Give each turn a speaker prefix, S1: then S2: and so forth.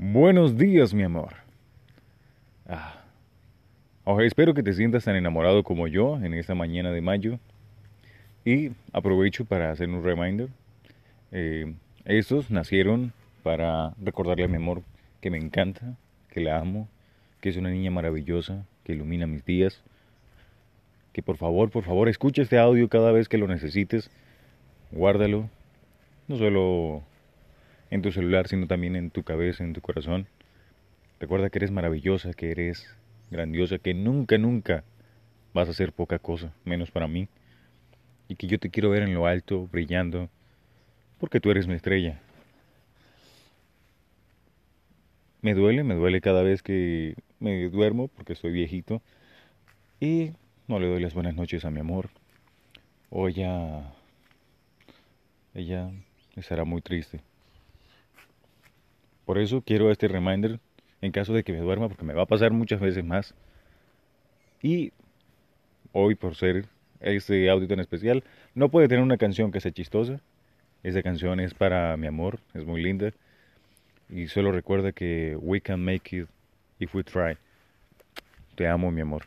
S1: Buenos días, mi amor. Ah. Espero que te sientas tan enamorado como yo en esta mañana de mayo. Y aprovecho para hacer un reminder. Eh, estos nacieron para recordarle a mi amor que me encanta, que la amo, que es una niña maravillosa, que ilumina mis días. Que por favor, por favor, escuche este audio cada vez que lo necesites. Guárdalo. No solo en tu celular, sino también en tu cabeza, en tu corazón. Recuerda que eres maravillosa, que eres grandiosa, que nunca, nunca vas a ser poca cosa, menos para mí. Y que yo te quiero ver en lo alto, brillando, porque tú eres mi estrella. Me duele, me duele cada vez que me duermo, porque estoy viejito. Y no le doy las buenas noches a mi amor. O ella... Ella estará muy triste. Por eso quiero este reminder en caso de que me duerma, porque me va a pasar muchas veces más. Y hoy, por ser este audio tan especial, no puede tener una canción que sea chistosa. Esa canción es para mi amor, es muy linda. Y solo recuerda que we can make it if we try. Te amo, mi amor.